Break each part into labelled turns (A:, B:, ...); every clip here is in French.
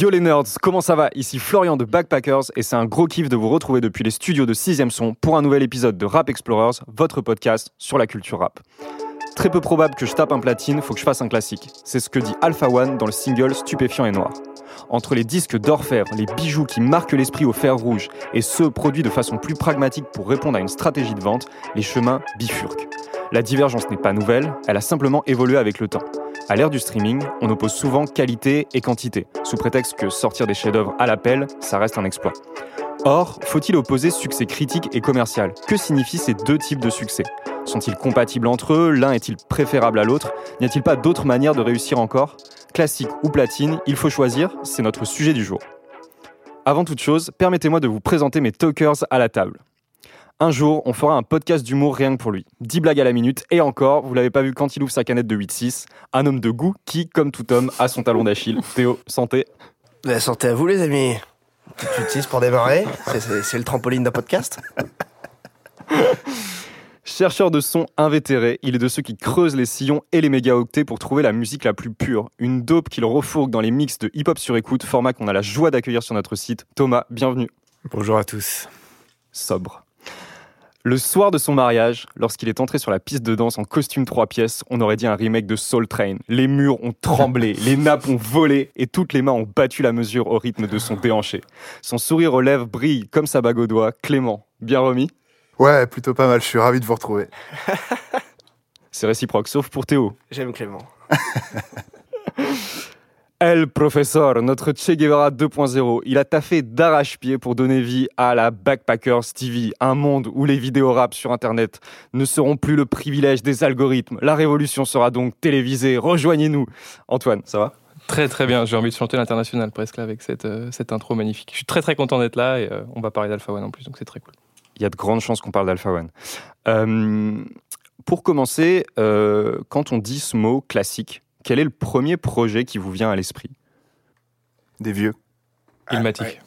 A: Yo les nerds, comment ça va? Ici Florian de Backpackers et c'est un gros kiff de vous retrouver depuis les studios de 6ème son pour un nouvel épisode de Rap Explorers, votre podcast sur la culture rap. Très peu probable que je tape un platine, faut que je fasse un classique. C'est ce que dit Alpha One dans le single Stupéfiant et Noir. Entre les disques d'orfèvre, les bijoux qui marquent l'esprit au fer rouge et ceux produits de façon plus pragmatique pour répondre à une stratégie de vente, les chemins bifurquent. La divergence n'est pas nouvelle, elle a simplement évolué avec le temps. À l'ère du streaming, on oppose souvent qualité et quantité, sous prétexte que sortir des chefs-d'œuvre à l'appel, ça reste un exploit. Or, faut-il opposer succès critique et commercial? Que signifient ces deux types de succès? Sont-ils compatibles entre eux? L'un est-il préférable à l'autre? N'y a-t-il pas d'autres manières de réussir encore? Classique ou platine, il faut choisir, c'est notre sujet du jour. Avant toute chose, permettez-moi de vous présenter mes talkers à la table. Un jour, on fera un podcast d'humour rien que pour lui. 10 blagues à la minute, et encore, vous l'avez pas vu quand il ouvre sa canette de 8-6, un homme de goût qui, comme tout homme, a son talon d'Achille. Théo, santé.
B: La santé à vous les amis. Tu utilises pour démarrer, c'est- c'est c'est le trampoline d'un podcast.
A: Chercheur de son invétéré, il est de ceux qui creusent les sillons et les mégaoctets pour trouver la musique la plus pure. Une dope qu'il refourgue dans les mix de hip-hop sur écoute, format qu'on a la joie d'accueillir sur notre site. Thomas, bienvenue.
C: Bonjour à tous.
A: Sobre. Le soir de son mariage, lorsqu'il est entré sur la piste de danse en costume trois pièces, on aurait dit un remake de Soul Train. Les murs ont tremblé, les nappes ont volé et toutes les mains ont battu la mesure au rythme de son déhanché. Son sourire aux lèvres brille comme sa bague au doigt. Clément, bien remis?
C: Ouais, plutôt pas mal, je suis ravi de vous retrouver.
A: C'est réciproque, sauf pour Théo.
B: J'aime Clément.
A: El Professeur, notre Che Guevara 2.0, il a taffé d'arrache-pied pour donner vie à la Backpackers TV, un monde où les vidéos rap sur Internet ne seront plus le privilège des algorithmes. La révolution sera donc télévisée. Rejoignez-nous. Antoine, ça va?
D: Très très bien, j'ai envie de chanter l'international presque là avec cette, euh, cette intro magnifique. Je suis très très content d'être là et euh, on va parler d'Alpha One en plus, donc c'est très cool.
A: Il y a de grandes chances qu'on parle d'Alpha One. Euh, pour commencer, euh, quand on dit ce mot classique, quel est le premier projet qui vous vient à l'esprit?
C: Des vieux.
D: Ilmatic.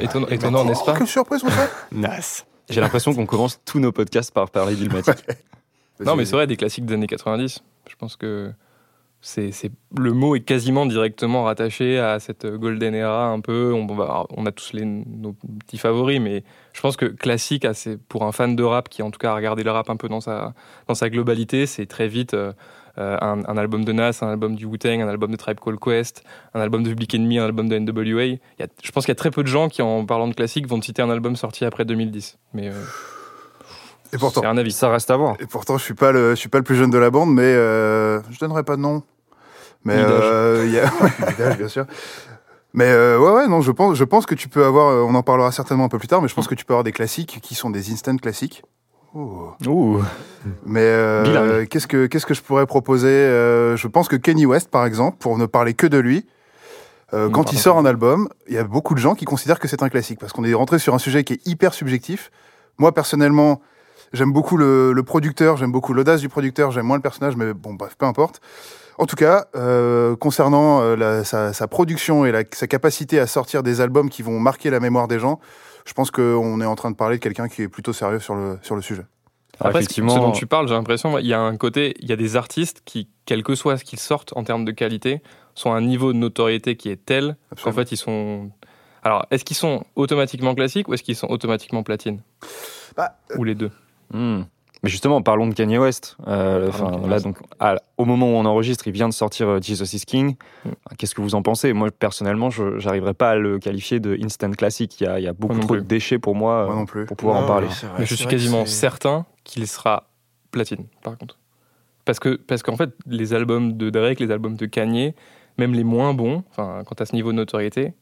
D: Étonnant, étonnant, n'est-ce pas?
C: Quelle surprise, ça
B: Nice.
A: J'ai l'impression qu'on commence tous nos podcasts par parler d'Ilmatic.
D: Non mais c'est vrai, des classiques des années 90. Je pense que c'est, le mot est quasiment directement rattaché à cette golden era un peu. On, a tous les, nos petits favoris, mais je pense que classique, ah, c'est pour un fan de rap qui en tout cas a regardé le rap un peu dans sa, dans sa globalité, c'est très vite euh, euh, un, un album de Nas, un album du Wu-Tang, un album de Tribe Called Quest, un album de Public Enemy, un album de NWA. Il y a- je pense qu'il y a très peu de gens qui, en parlant de classique, vont te citer un album sorti après 2010. Mais euh,
C: Et pourtant,
D: c'est un avis.
A: Ça reste à voir.
C: et pourtant, je suis pas le, je suis pas le plus jeune de la bande, mais euh, je donnerai pas de nom. Mais euh, il y a, bien sûr. Mais euh, ouais, ouais, non, je pense, je pense que tu peux avoir, on en parlera certainement un peu plus tard, mais je pense que tu peux avoir des classiques qui sont des instant classiques. Oh.
A: Ouh.
C: Mais euh, qu'est-ce que qu'est-ce que je pourrais proposer Euh, Je pense que Kenny West, par exemple, pour ne parler que de lui, euh, quand il sort un album, il y a beaucoup de gens qui considèrent que c'est un classique parce qu'on est rentré sur un sujet qui est hyper subjectif. Moi, personnellement, j'aime beaucoup le, le producteur, j'aime beaucoup l'audace du producteur, j'aime moins le personnage, mais bon, bref, peu importe. En tout cas, euh, concernant euh, la- sa, sa production et la- sa capacité à sortir des albums qui vont marquer la mémoire des gens, je pense qu'on est en train de parler de quelqu'un qui est plutôt sérieux sur le, sur le sujet.
D: Après, ce qui-
A: effectivement,
D: ce dont tu parles, j'ai l'impression, il y a un côté, il y a des artistes qui, quel que soit ce qu'ils sortent en termes de qualité, sont à un niveau de notoriété qui est tel qu'en fait, ils sont. Alors, est-ce qu'ils sont automatiquement classiques ou est-ce qu'ils sont automatiquement platine
C: Bah,
D: Ou les deux?
A: Hmm. Mais justement, parlons de Kanye West. Euh, là,
D: West.
A: donc, à- au moment où on enregistre, il vient de sortir euh, Jesus is King.
D: Hmm.
A: Qu'est-ce que vous en pensez? Moi, personnellement, je n'arriverai pas à le qualifier de instant classique. Il y a, il y a beaucoup trop
D: plus.
A: de déchets pour moi,
C: Moi
A: euh,
C: non plus.
A: pour pouvoir en parler.
B: mais c'est vrai,
D: Mais je suis quasiment certain qu'il sera platine, par contre. Parce que parce qu'en fait, les albums de Drake, les albums de Kanye, même les moins bons, enfin, quant à ce niveau de notoriété,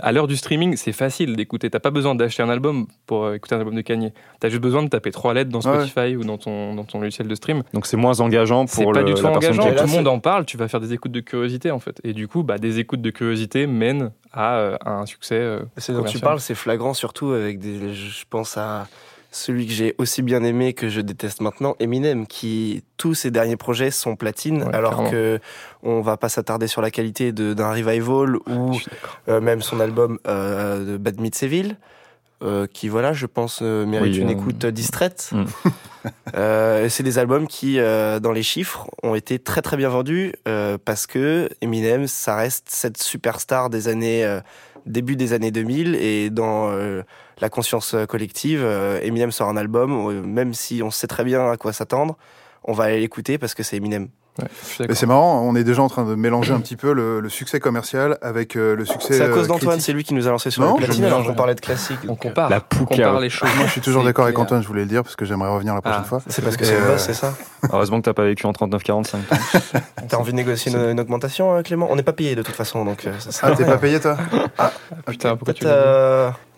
D: à l'heure du streaming, c'est facile d'écouter. T'as pas besoin d'acheter un album pour euh, écouter un album de Kanye. T'as juste besoin de taper trois lettres dans
C: Ouais.
D: Spotify ou dans ton, dans ton logiciel de stream.
A: Donc, c'est moins engageant
D: C'est
A: pour
D: pas
A: le,
D: du tout
A: la
D: engageant. Tout le monde en parle. Tu vas faire des écoutes de curiosité, en fait. Et du coup, bah, des écoutes de curiosité mènent à, euh, à un succès. euh,
B: C'est dont tu parles, c'est flagrant surtout avec des. Je pense à celui que j'ai aussi bien aimé que je déteste maintenant, Eminem, qui tous ses derniers projets sont platines,
D: Ouais,
B: alors
D: clairement.
B: que on va pas s'attarder sur la qualité de- d'un revival ou
D: suis d'accord.
B: euh, même son album euh, de Bad Evil. euh, qui, voilà, je pense,
A: Oui,
B: une écoute distraite.
A: Mm.
B: C'est des albums qui, dans les chiffres, ont été très très bien vendus parce que Eminem, ça reste cette superstar des années début des années 2000 et dans euh, la conscience collective, euh, Eminem sort un album, euh, même si on sait très bien à quoi s'attendre, on va aller l'écouter parce que c'est Eminem.
D: Ouais,
C: c'est marrant, on est déjà en train de mélanger un petit peu le, le succès commercial avec euh, le succès.
B: C'est à
C: euh,
B: cause d'Antoine, c'est lui qui nous a lancé sur
C: Non,
B: le
C: je
B: platine alors qu'on parlait de classique.
D: On
B: euh,
D: compare,
A: La
D: on compare les choses.
C: Moi, je suis toujours d'accord avec. Antoine, je voulais le dire parce que j'aimerais revenir la prochaine
D: Ah,
C: fois.
B: C'est parce que c'est le
C: euh,
B: boss, c'est ça
A: Heureusement que t'as pas vécu en 39-45.
B: T'as envie de négocier une, une augmentation, euh, Clément? On n'est pas payé de toute façon, donc euh, ça sert
C: Ah, t'es pas payé toi?
D: Putain, pourquoi tu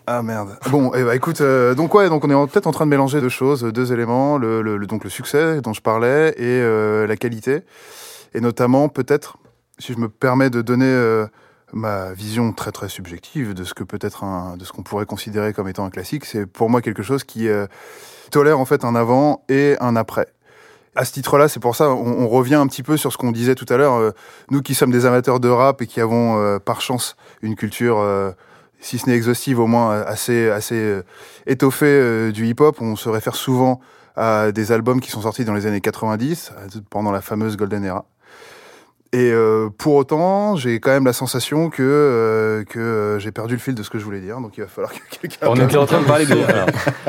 B: Euh,
C: Ah merde. Bon, eh ben, écoute, euh, donc ouais, donc on est peut-être en train de mélanger deux choses, deux éléments, le, donc le succès dont je parlais et euh, la qualité, et notamment peut-être, si je me permets de donner euh, ma vision très très subjective de ce que peut-être un, de ce qu'on pourrait considérer comme étant un classique, c'est pour moi quelque chose qui euh, tolère en fait un avant et un après. À ce titre-là, c'est pour ça, on, revient un petit peu sur ce qu'on disait tout à l'heure. euh, nous qui sommes des amateurs de rap et qui avons euh, par chance une culture euh, si ce n'est exhaustive, au moins assez, assez euh, étoffée euh, du hip-hop. On se réfère souvent à des albums qui sont sortis dans les années 90, euh, pendant la fameuse Golden Era. Et euh, pour autant, j'ai quand même la sensation que, euh, que euh, j'ai perdu le fil de ce que je voulais dire. Donc il va falloir que quelqu'un...
A: On était en train de parler des, alors,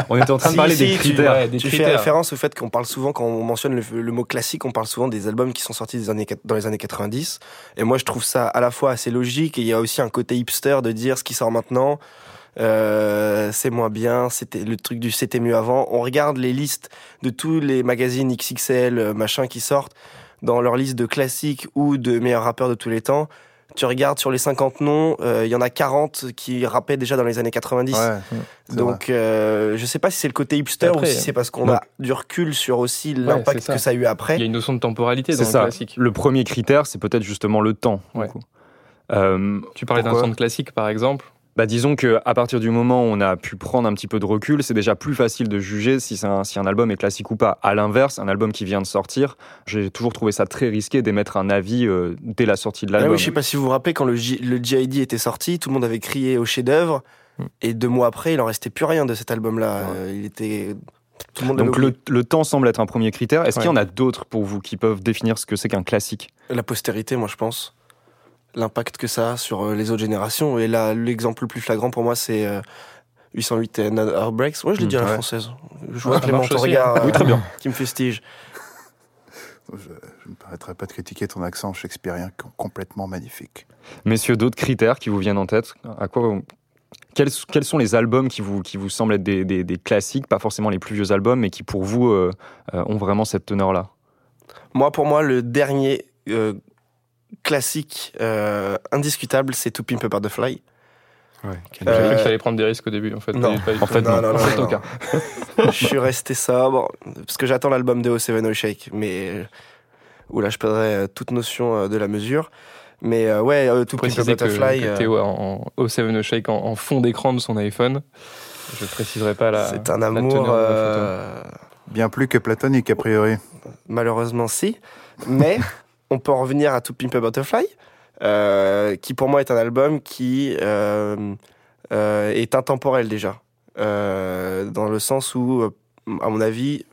A: on était en train de parler
B: si,
A: des
B: tu-
A: critères.
D: ouais, des
B: tu fais référence au fait qu'on parle souvent, quand on mentionne le, le mot classique, on parle souvent des albums qui sont sortis des années, quat- dans les années 90. Et moi, je trouve ça à la fois assez logique et il y a aussi un côté hipster de dire ce qui sort maintenant. euh, c'est moins bien, c'était le truc du c'était mieux avant. On regarde les listes de tous les magazines XXL, euh, machin qui sortent dans leur liste de classiques ou de meilleurs rappeurs de tous les temps. Tu regardes sur les 50 noms, euh, il y en a 40 qui rappaient déjà dans les années 90.
C: Ouais, c'est vrai.
B: Donc, euh, je sais pas si c'est le côté hipster
D: Après,
B: ou si c'est parce qu'on
A: donc-
B: a du recul sur aussi l'impact
D: ça.
B: que ça a eu
D: Il y a
B: après.
D: une notion de temporalité dans
A: C'est
D: le
A: ça.
D: classique.
A: Le premier critère, c'est peut-être justement le temps. du
D: Ouais.
A: coup. Euh,
D: Tu parlais d'un de classique, par exemple.
A: Bah, disons que à partir du moment où on a pu prendre un petit peu de recul, c'est déjà plus facile de juger si, un, si un album est classique ou pas. À l'inverse, un album qui vient de sortir, j'ai toujours trouvé ça très risqué d'émettre un avis euh, dès la sortie de
B: Ah
A: l'album.
B: oui, je sais pas si vous vous rappelez quand le, J- le GID était sorti, tout le monde avait crié au chef-d'œuvre.
D: Mm.
B: Et deux mois après, il en restait plus rien de cet album-là.
A: Ouais.
B: Euh, il était. Tout le monde
A: Donc le, le temps semble être un premier critère. Est-ce qu'il y en a d'autres pour vous qui peuvent définir ce que c'est qu'un classique?
B: La postérité, moi, je pense. L'impact que ça a sur euh, les autres générations. Et là, l'exemple le plus flagrant pour moi, c'est. euh, 808 and Heartbreaks. Ouais, je l'ai
A: Mm,
B: dit à la
C: ouais.
B: française. Je vois
D: ça
B: Clément, ton regard
D: hein.
B: euh,
A: Oui, très bien.
B: qui me fustige.
C: Je, ne me permettrai pas de critiquer ton accent shakespearien com- complètement magnifique.
A: Messieurs, d'autres critères qui vous viennent en tête À quoi vous- quels, quels sont les albums qui vous, qui vous semblent être des, des- des classiques, pas forcément les plus vieux albums, mais qui pour vous euh, euh, ont vraiment cette teneur-là?
B: Moi, pour moi, le dernier euh, classique euh, indiscutable, c'est To Pimp a Butterfly.
A: Ouais.
D: J'ai cru que tu allais prendre des risques au début, en fait.
B: non.
D: Pas du
A: En
D: tout.
A: fait,
B: non, non,
A: En
B: non,
A: fait,
B: non.
A: aucun.
B: je suis resté sobre parce que j'attends l'album de O7 Shake, mais euh, où là, je perdrais euh, toute notion de la mesure. Mais euh, ouais, euh, To Pimp a
D: préciser que,
B: Butterfly,
D: que Théo a en, 7 Shake en, en fond d'écran de son iPhone. Je préciserai pas la.
B: c'est un amour.
D: la
C: Bien plus que platonique, a priori.
B: malheureusement, si. Mais on peut en revenir à To Pimp a Butterfly, euh, qui pour moi est un album qui euh, euh, est intemporel déjà. Euh, dans le sens où, à mon avis,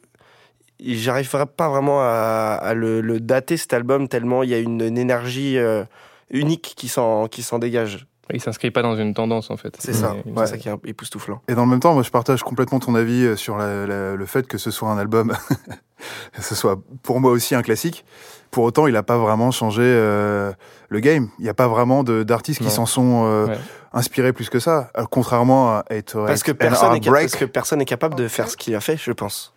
B: j'arriverai pas vraiment à, à le, le dater cet album tellement il y a une, une énergie euh, unique qui s'en qui s'en dégage.
D: Il s'inscrit pas dans une tendance, en fait.
B: C'est ça, c'est
C: Ouais.
B: ça qui est époustouflant.
C: Et dans le même temps, moi, je partage complètement ton avis sur la- la- le fait que ce soit un album, que ce soit pour moi aussi un classique. Pour autant, il n'a pas vraiment changé euh, le game. Il n'y a pas vraiment d'artistes qui s'en sont euh,
D: Ouais.
C: inspirés plus que ça. Alors, contrairement à Être
B: Parce que, personne est parce que personne n'est capable de faire ce qu'il a fait, je pense.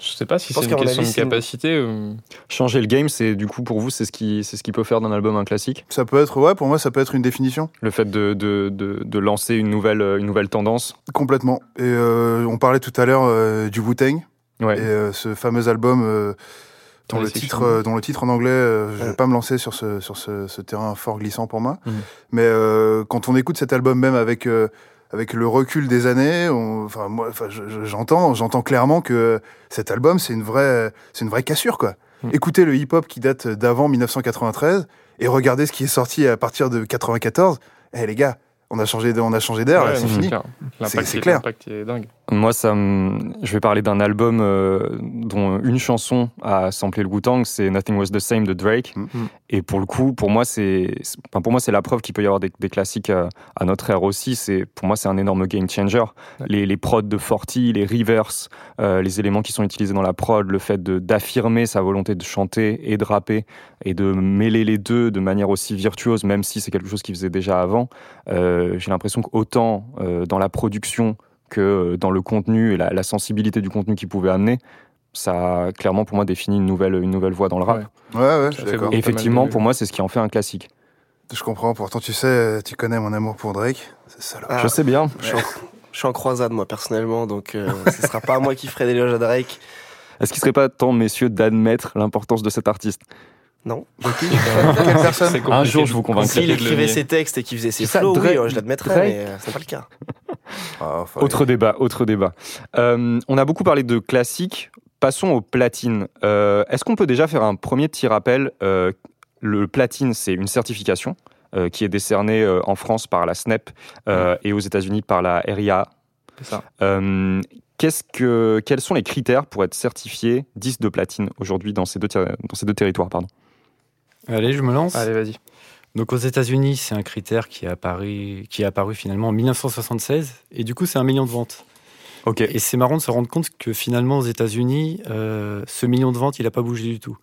D: Je sais pas si c'est une question de capacité. euh,
A: Changer le game, c'est du coup pour vous, c'est ce qui, c'est ce qui peut faire d'un album un classique?
C: Ça peut être, ouais, pour moi, ça peut être une définition.
A: Le fait de, de, de, de lancer une nouvelle, euh, une nouvelle tendance?
C: Complètement. Et euh, on parlait tout à l'heure euh, du Wu-Tang.
A: Ouais.
C: Et euh, ce fameux album euh, dont, le titre, euh, dont le titre en anglais, euh, je vais
B: Ouais.
C: pas me lancer sur ce, sur ce, ce terrain fort glissant pour moi.
A: Mhm.
C: Mais euh, quand on écoute cet album même avec, euh, avec le recul des années, enfin moi, enfin, j'entends, j'entends clairement que cet album c'est une vraie, c'est une vraie cassure quoi.
D: Mhm.
C: Écoutez le hip-hop qui date d'avant 1993 et regardez ce qui est sorti à partir de 94. Eh les gars, on a changé, on a changé d'air,
D: Ouais,
C: c'est fini. c'est
D: est-
C: clair.
D: l'impact est dingue.
A: Moi, ça je vais parler d'un album euh, dont une chanson a samplé le Wu-Tang, c'est Nothing Was the Same de Drake.
C: Mm.
A: Et pour le coup, pour moi, c'est, pour moi, c'est la preuve qu'il peut y avoir des, des classiques à, à notre ère aussi. C'est, pour moi, c'est un énorme game changer. Les, les prods de Forty, les reverse, euh, les éléments qui sont utilisés dans la prod, le fait d'affirmer sa volonté de chanter et de rapper et de mêler les deux de manière aussi virtuose, même si c'est quelque chose qu'il faisait déjà avant. Euh, j'ai l'impression qu'autant euh, dans la production que euh, dans le contenu et la, la sensibilité du contenu qu'il pouvait amener, ça a clairement pour moi défini une nouvelle, une nouvelle voie dans le rap.
D: Ouais.
C: Ouais, ouais, je suis d'accord.
A: effectivement, pour moi, c'est ce qui en fait un classique.
C: Je comprends. Pourtant, tu sais, tu connais mon amour pour Drake. C'est ça là.
B: Ah,
A: Je sais bien.
B: je, suis en, je suis en croisade, moi, personnellement, donc euh, ce sera pas à moi qui ferai l'éloge à Drake.
A: Est-ce qu'il serait pas temps, messieurs, d'admettre l'importance de cet artiste?
B: Non.
C: Quelle personne?
A: Un jour, je vous convaincrai.
B: S'il écrivait ses textes et qu'il faisait ses
A: Drake-
B: oui, euh, je l'admettrais, mais euh, c'est pas le cas.
C: Ah,
A: Autre débat, autre débat. Euh, on a beaucoup parlé de classiques. Passons au platine. Euh, Est-ce qu'on peut déjà faire un premier petit rappel Euh, Le platine, c'est une certification euh, qui est décernée euh, en France par la SNEP euh, et aux États-Unis par la RIA.
D: Ça.
A: Euh, qu'est-ce que, quels sont les critères pour être certifié 10 de platine aujourd'hui dans, ces deux dans ces deux territoires pardon?
E: Allez, je me lance.
D: Allez, vas-y.
E: Donc aux États-Unis, c'est un critère qui est, apparu, qui est apparu finalement en 1976, et du coup, c'est un million de ventes.
A: Ok.
E: Et c'est marrant de se rendre compte que finalement, aux États-Unis, euh, ce million de ventes, il n'a pas bougé du tout.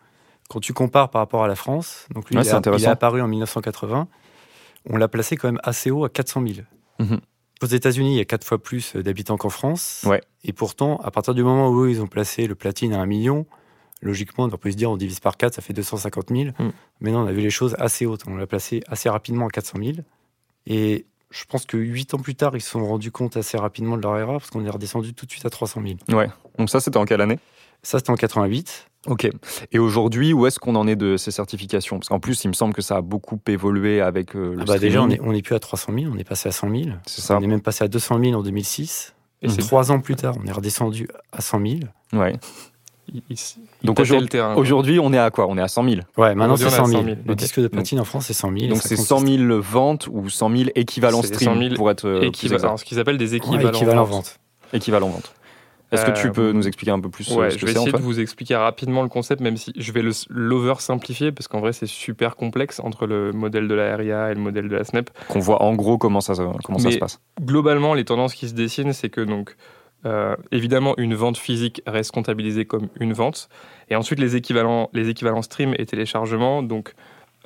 E: Quand tu compares par rapport à la France, donc lui,
A: Ouais,
E: il, il est apparu en 1980, on l'a placé quand même assez haut à 400 000.
A: Mhm.
E: Aux États-Unis, il y a quatre fois plus d'habitants qu'en France.
A: Ouais.
E: Et pourtant, à partir du moment où eux, ils ont placé le platine à un million, logiquement, on peut se dire, on divise par 4, ça fait 250 000.
D: Mm.
E: Mais non, on a vu les choses assez hautes. On l'a placé assez rapidement à 400 000. Et je pense que huit ans plus tard, ils se sont rendus compte assez rapidement de leur erreur, parce qu'on est redescendu tout de suite à 300 000.
A: Ouais. Donc ça, c'était en quelle année?
E: Ça, c'était en 88.
A: Ok. Et aujourd'hui, où est-ce qu'on en est de ces certifications? Parce qu'en plus, il me semble que ça a beaucoup évolué avec euh, le
E: Ah bah déjà, on
A: streaming.
E: est, on est plus à 300 000, on est passé à 100 000.
A: C'est ça.
E: On est même passé à 200 000 en 2006.
D: Et
A: Mhm.
E: Trois ans plus tard, on est redescendu à 100 000.
A: Ouais.
D: Il- il- il
A: Donc aujourd'hui- on est à quoi? On est à 100 000.
E: Ouais, maintenant c'est
D: on est à
E: 100 000.
D: 100 000.
E: Le disque de platine en France, c'est 100 000.
A: Donc c'est
E: compte
A: 100 000 ventes ou 100 000 équivalents stream
D: 100 000
A: pour être euh, plus
D: Équiva-
A: exact.
D: alors, ce qu'ils appellent des
E: Ouais,
D: équivalents.
E: équivalent
D: ventes.
E: vente.
A: Équivalent vente. Est-ce que tu
D: Euh,
A: peux nous expliquer un peu plus euh,
D: Ouais,
A: ce
D: je
A: que
D: vais
A: c'est
D: essayer de
A: Antoine
D: vous expliquer rapidement le concept, même si je vais le- l'over-simplifier, parce qu'en vrai, c'est super complexe entre le modèle de la RIA et le modèle de la SNEP.
A: Qu'on voit en gros comment ça, ça
D: Mais-
A: se passe.
D: Globalement, les tendances qui se dessinent, c'est que donc, euh, évidemment, une vente physique reste comptabilisée comme une vente. Et ensuite, les équivalents, les équivalents stream et téléchargement, donc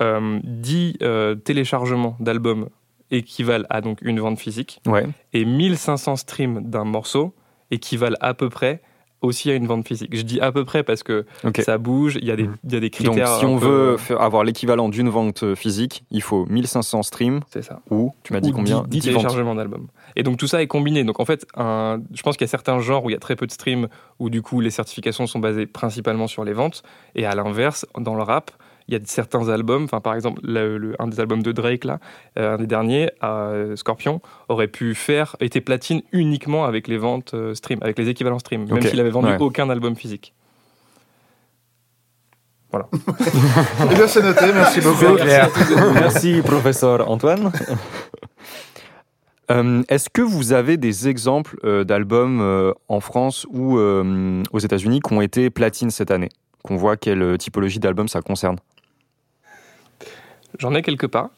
D: euh, 10 euh, téléchargements d'albums équivalent à donc une vente physique.
A: Ouais.
D: et 1500 streams d'un morceau équivalent à peu près aussi à une vente physique. Je dis à peu près parce que ça bouge, il y, a des- y a des
A: Donc
D: critères.
A: si on
D: peu-
A: veut avoir l'équivalent d'une vente physique, il faut 1500 streams
D: C'est ça.
A: ou tu m'as dit
D: Ou
A: combien
D: 10,
A: 10 ventes.
D: téléchargements d'albums. Et donc tout ça est combiné. Donc en fait, un- je pense qu'il y a certains genres où il y a très peu de streams, où du coup les certifications sont basées principalement sur les ventes. Et à l'inverse, dans le rap, il y a certains albums, enfin par exemple le- le- un des albums de Drake là, euh, un des derniers, euh, Scorpion, aurait pu faire été platine uniquement avec les ventes euh, stream, avec les équivalents stream, même
A: Ok,
D: s'il avait vendu
A: ouais.
D: aucun album physique.
C: Eh bien, c'est noté, merci beaucoup.
E: Clair.
A: Merci, professeur Antoine. Euh, Est-ce que vous avez des exemples euh, d'albums euh, en France ou euh, aux États-Unis qui ont été platine cette année? Qu'on voit quelle typologie d'album ça concerne
D: J'en ai quelque part.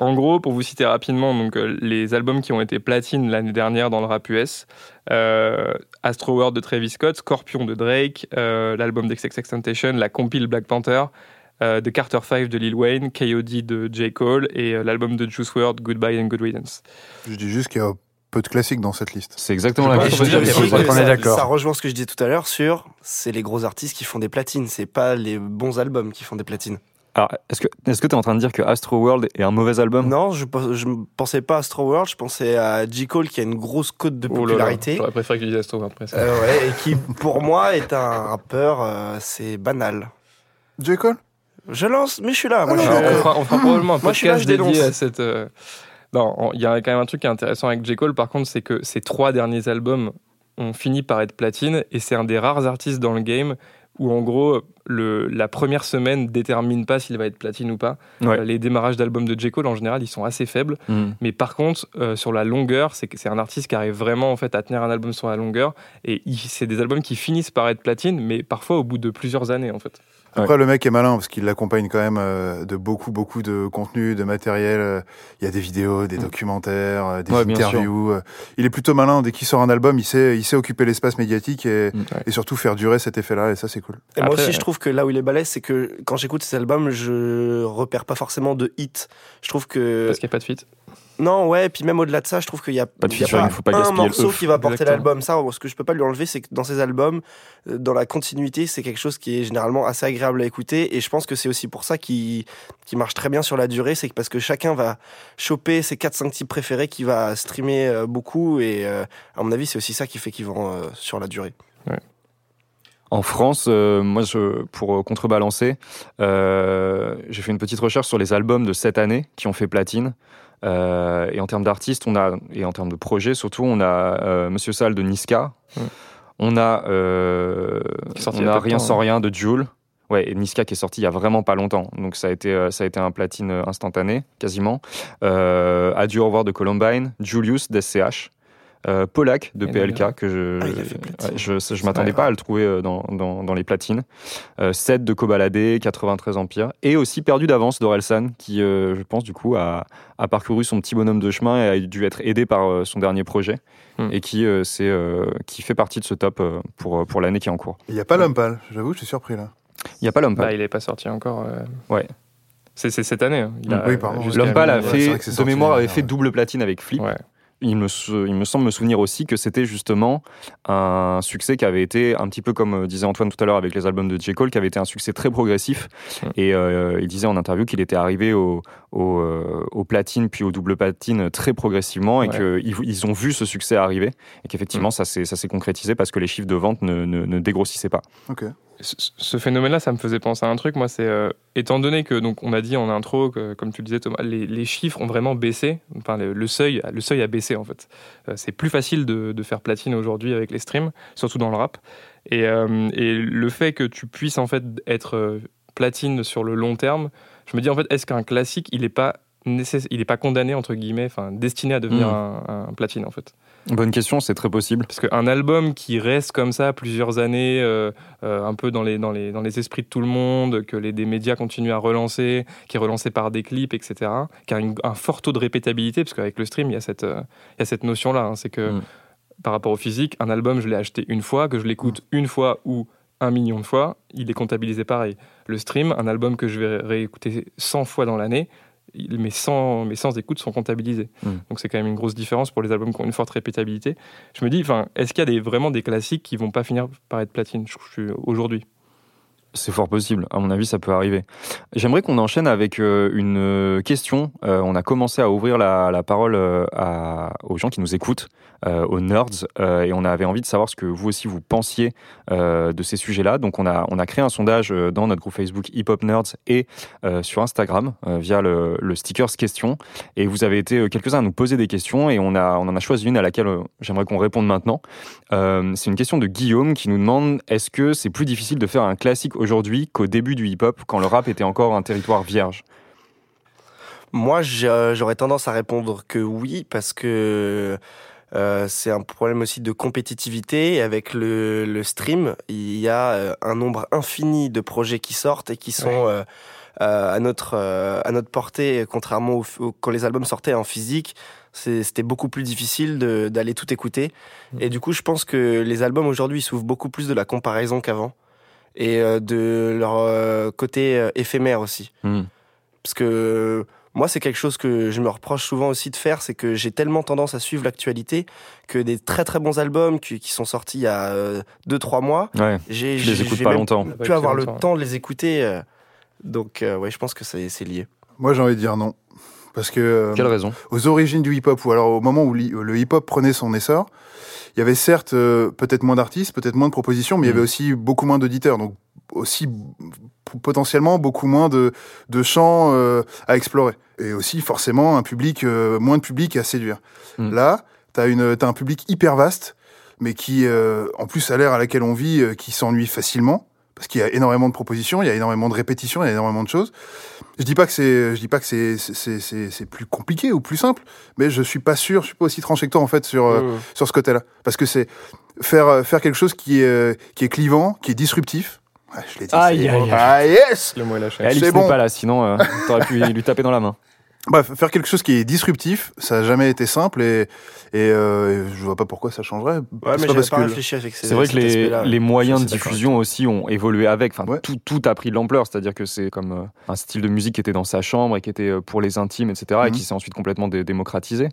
D: En gros, pour vous citer rapidement, donc, euh, les albums qui ont été platine l'année dernière dans le rap US, euh, Astro World de Travis Scott, Scorpion de Drake, euh, l'album d'XXXTentacion, la compile Black Panther, euh, The Carter 5 de Lil Wayne, K.O.D. de J. Cole et euh, l'album de Juice WRLD, Goodbye and Good Riddance.
C: Je dis juste qu'il y a peu de classiques dans cette liste.
A: C'est exactement la même chose.
D: pas
E: d'accord.
B: ça rejoint ce que je disais tout à l'heure sur c'est les gros artistes qui font des platines, c'est pas les bons albums qui font des platines.
A: Alors, est-ce que est-ce que tu es en train de dire que Astro World est un mauvais album?
B: Non, je, je ne pensais pas à Astro World, je pensais à J. Cole qui a une grosse cote de
D: Oh
B: popularité.
D: J'aurais préféré que tu dises Astro World presque.
B: Euh, ouais, et qui pour moi est un rappeur, euh, c'est banal.
C: J. Cole?
B: Je lance, mais je suis là. Moi,
C: Ah
B: je suis
D: on, fera, on fera probablement un
B: Moi, je suis là,
D: podcast
B: je
D: dédié
B: dénonce.
D: à cette. euh, Non, on- il y a quand même un truc qui est intéressant avec J. Cole, par contre, c'est que ces trois derniers albums ont fini par être platine et c'est un des rares artistes dans le game où en gros, le, la première semaine détermine pas s'il va être platine ou pas.
A: Ouais.
D: Euh, les démarrages d'albums de J. Cole, en général, ils sont assez faibles.
A: Mm.
D: Mais par contre, euh, sur la longueur, c'est un artiste qui arrive vraiment en fait à tenir un album sur la longueur. Et c'est des albums qui finissent par être platine, mais parfois au bout de plusieurs années en fait.
C: Après, le mec est malin parce qu'il l'accompagne quand même euh, de beaucoup, beaucoup de contenu, de matériel. Euh, Il y a des vidéos, des documentaires, euh, des
A: Ouais,
C: interviews. Il est plutôt malin. Dès qu'il sort un album, il sait, il sait occuper l'espace médiatique et,
A: Mm.
C: et surtout faire durer cet effet-là. Et ça, c'est cool.
B: Et moi aussi, je trouve que là où il est balèze, c'est que quand j'écoute ces albums, je repère pas forcément de hits. Je trouve que.
D: Parce qu'il n'y a pas de feat.
B: Non, ouais, puis même au-delà de ça, je trouve qu'il y a,
A: Pas de
B: il y a
A: featuring, faut pas
B: un morceau qui va porter l'album. Ça, ce que je peux pas lui enlever, c'est que dans ces albums, euh, dans la continuité, c'est quelque chose qui est généralement assez agréable à écouter. Et je pense que c'est aussi pour ça qu'il qu'il marche très bien sur la durée. C'est parce que chacun va choper ses 4-5 types préférés, qui va streamer euh, beaucoup. Et euh, à mon avis, c'est aussi ça qui fait qu'ils vont euh, sur la durée.
A: En France, euh, moi, je, pour contrebalancer, euh, j'ai fait une petite recherche sur les albums de cette année qui ont fait platine. Euh, et en termes d'artistes, on a et en termes de projets surtout, on a euh, Monsieur Sall de Niska,
D: Mm.
A: on a, euh, on
D: a
A: Rien
D: temps,
A: sans
D: hein.
A: rien de Joule. Ouais, et Niska qui est sorti il y a vraiment pas longtemps, donc ça a été ça a été un platine instantané quasiment. Adieu au revoir de Columbine, Julius d'SCH. Euh, Polak de
D: Et
A: PLK
D: d'ailleurs-
A: que je
B: Ah,
A: ouais, je, je m'attendais
D: Ouais.
A: pas à le trouver euh, dans, dans, dans les platines. Euh, 7 de Kobalade, 93 Empire. Et aussi Perdu d'avance d'Orelsan, qui, euh, je pense, du coup, a, a parcouru son petit bonhomme de chemin et a dû être aidé par euh, son dernier projet.
D: Hmm.
A: Et qui, euh, c'est, euh, qui fait partie de ce top euh, pour, pour l'année qui est en cours.
C: Il n'y a pas l'homme pâle. J'avoue, je suis surpris là.
A: Il n'y a pas l'homme
D: Bah, il n'est pas sorti encore. euh.
A: Ouais.
D: C'est c'est cette année. hein. Il a-
C: Oui, pardon.
D: jusqu'à-
A: L'homme pâle a
C: Ouais,
A: fait, de mémoire, avait fait double platine avec Flip.
D: Ouais.
A: Il me, sou- il me semble me souvenir aussi que c'était justement un succès qui avait été un petit peu comme euh, disait Antoine tout à l'heure avec les albums de J. Cole, qui avait été un succès très progressif.
D: Mm.
A: Et euh, il disait en interview qu'il était arrivé au, au, euh, au platine puis au double platine très progressivement et
D: Ouais.
A: qu'ils ils ont vu ce succès arriver et qu'effectivement ça s'est ça s'est concrétisé parce que les chiffres de vente ne, ne, ne dégrossissaient pas.
C: Ok.
D: Ce phénomène-là, ça me faisait penser à un truc. Moi, c'est euh, étant donné que donc on a dit en intro que, comme tu le disais Thomas, les, les chiffres ont vraiment baissé. Enfin, le, le seuil, le seuil a baissé en fait. Euh, c'est plus facile de, de faire platine aujourd'hui avec les streams, surtout dans le rap. Et, euh, et le fait que tu puisses en fait être platine sur le long terme, je me dis en fait, est-ce qu'un classique, il n'est pas il est pas condamné entre guillemets, enfin destiné à devenir
A: Mm.
D: un, un platine en fait?
A: Bonne question, c'est très possible.
D: Parce qu'un album qui reste comme ça plusieurs années, euh, euh, un peu dans les, dans, les, dans les esprits de tout le monde, que les, des médias continuent à relancer, qui est relancé par des clips, etc., qui a une- un fort taux de répétabilité, parce qu'avec le stream, il y a cette, euh, il y a cette notion-là. hein, c'est que
A: Mm.
D: par rapport au physique, un album, je l'ai acheté une fois, que je l'écoute une fois ou un million de fois, il est comptabilisé pareil. Le stream, un album que je vais réécouter 100 fois dans l'année, mes 100, mes 100 écoutes sont comptabilisées.
A: Mm.
D: Donc c'est quand même une grosse différence pour les albums qui ont une forte répétabilité. Je me dis, est-ce qu'il y a des, vraiment des classiques qui vont pas finir par être platine aujourd'hui
A: C'est fort possible. À mon avis, ça peut arriver. J'aimerais qu'on enchaîne avec euh, une euh, question. Euh, on a commencé à ouvrir la, la parole aux gens qui nous écoutent, aux nerds, et on avait envie de savoir ce que vous aussi vous pensiez de ces sujets-là. Donc, on a, on a créé un sondage dans notre groupe Facebook Hip Hop Nerds et sur Instagram via le, stickers question. Et vous avez été quelques-uns à nous poser des questions, et on, a, on en a choisi une à laquelle j'aimerais qu'on réponde maintenant. C'est une question de Guillaume qui nous demande est-ce que c'est plus difficile de faire un classique aujourd'hui qu'au début du hip-hop, quand le rap était encore un territoire vierge
B: Moi, j'aurais tendance à répondre que oui, parce que euh, c'est un problème aussi de compétitivité. Et Avec le, le stream, il y a euh, un nombre infini de projets qui sortent et qui sont euh, euh, à, notre, euh, à notre portée, contrairement au, au- quand les albums sortaient en physique. C'était beaucoup plus difficile d'aller tout écouter.
D: Mm.
B: Et du coup, je pense que les albums aujourd'hui souffrent beaucoup plus de la comparaison qu'avant. Et euh, de leur euh, côté euh, éphémère aussi.
A: Hmm.
B: Parce que moi, c'est quelque chose que je me reproche souvent aussi de faire, c'est que j'ai tellement tendance à suivre l'actualité que des très très bons albums qui, qui sont sortis il y a 2-3 mois,
A: Ouais,
B: j'ai
A: les pas longtemps.
B: pu avoir le temps de les écouter. euh, donc, euh, ouais, je pense que c'est c'est lié.
C: Moi, j'ai envie de dire non. Parce que euh,
A: Quelle raison
C: aux origines du hip-hop, ou alors au moment où li- le hip-hop prenait son essor, il y avait certes euh, peut-être moins d'artistes, peut-être moins de propositions, mais il y
A: Mm.
C: avait aussi beaucoup moins d'auditeurs, donc aussi potentiellement beaucoup moins de, de champs euh, à explorer. Et aussi forcément un public, euh, moins de public à séduire.
A: Mm.
C: Là, t'as une, t'as un public hyper vaste, mais qui, euh, en plus à l'ère à laquelle on vit, euh, qui s'ennuie facilement, parce qu'il y a énormément de propositions, il y a énormément de répétitions, il y a énormément de choses. Je dis pas que c'est, je dis pas que c'est, c'est, c'est, c'est plus compliqué ou plus simple, mais je suis pas sûr, je suis pas aussi tranché que toi en fait sur euh,
B: Mmh.
C: sur ce côté-là, parce que c'est faire euh, faire quelque chose qui est euh, qui est clivant, qui est disruptif. Ouais, je l'ai dit. Ah yes.
D: Le mot est lâché.
C: C'est
A: n'est
C: bon.
A: pas là, sinon euh, t'aurais pu lui taper dans la main.
C: Bref, faire quelque chose qui est disruptif, ça a jamais été simple et et euh, je vois pas pourquoi ça changerait.
B: Ouais,
C: C'est
B: mais
C: pas
B: j'avais
C: parce
B: pas
C: que-
B: réfléchi avec ces-
A: C'est vrai que les, les moyens de diffusion aussi ont évolué avec. Enfin,
C: Ouais.
A: tout, tout a pris de l'ampleur. C'est-à-dire que c'est comme euh, un style de musique qui était dans sa chambre et qui était euh, pour les intimes, etc. et
C: Mhm.
A: qui s'est ensuite complètement dé- démocratisé.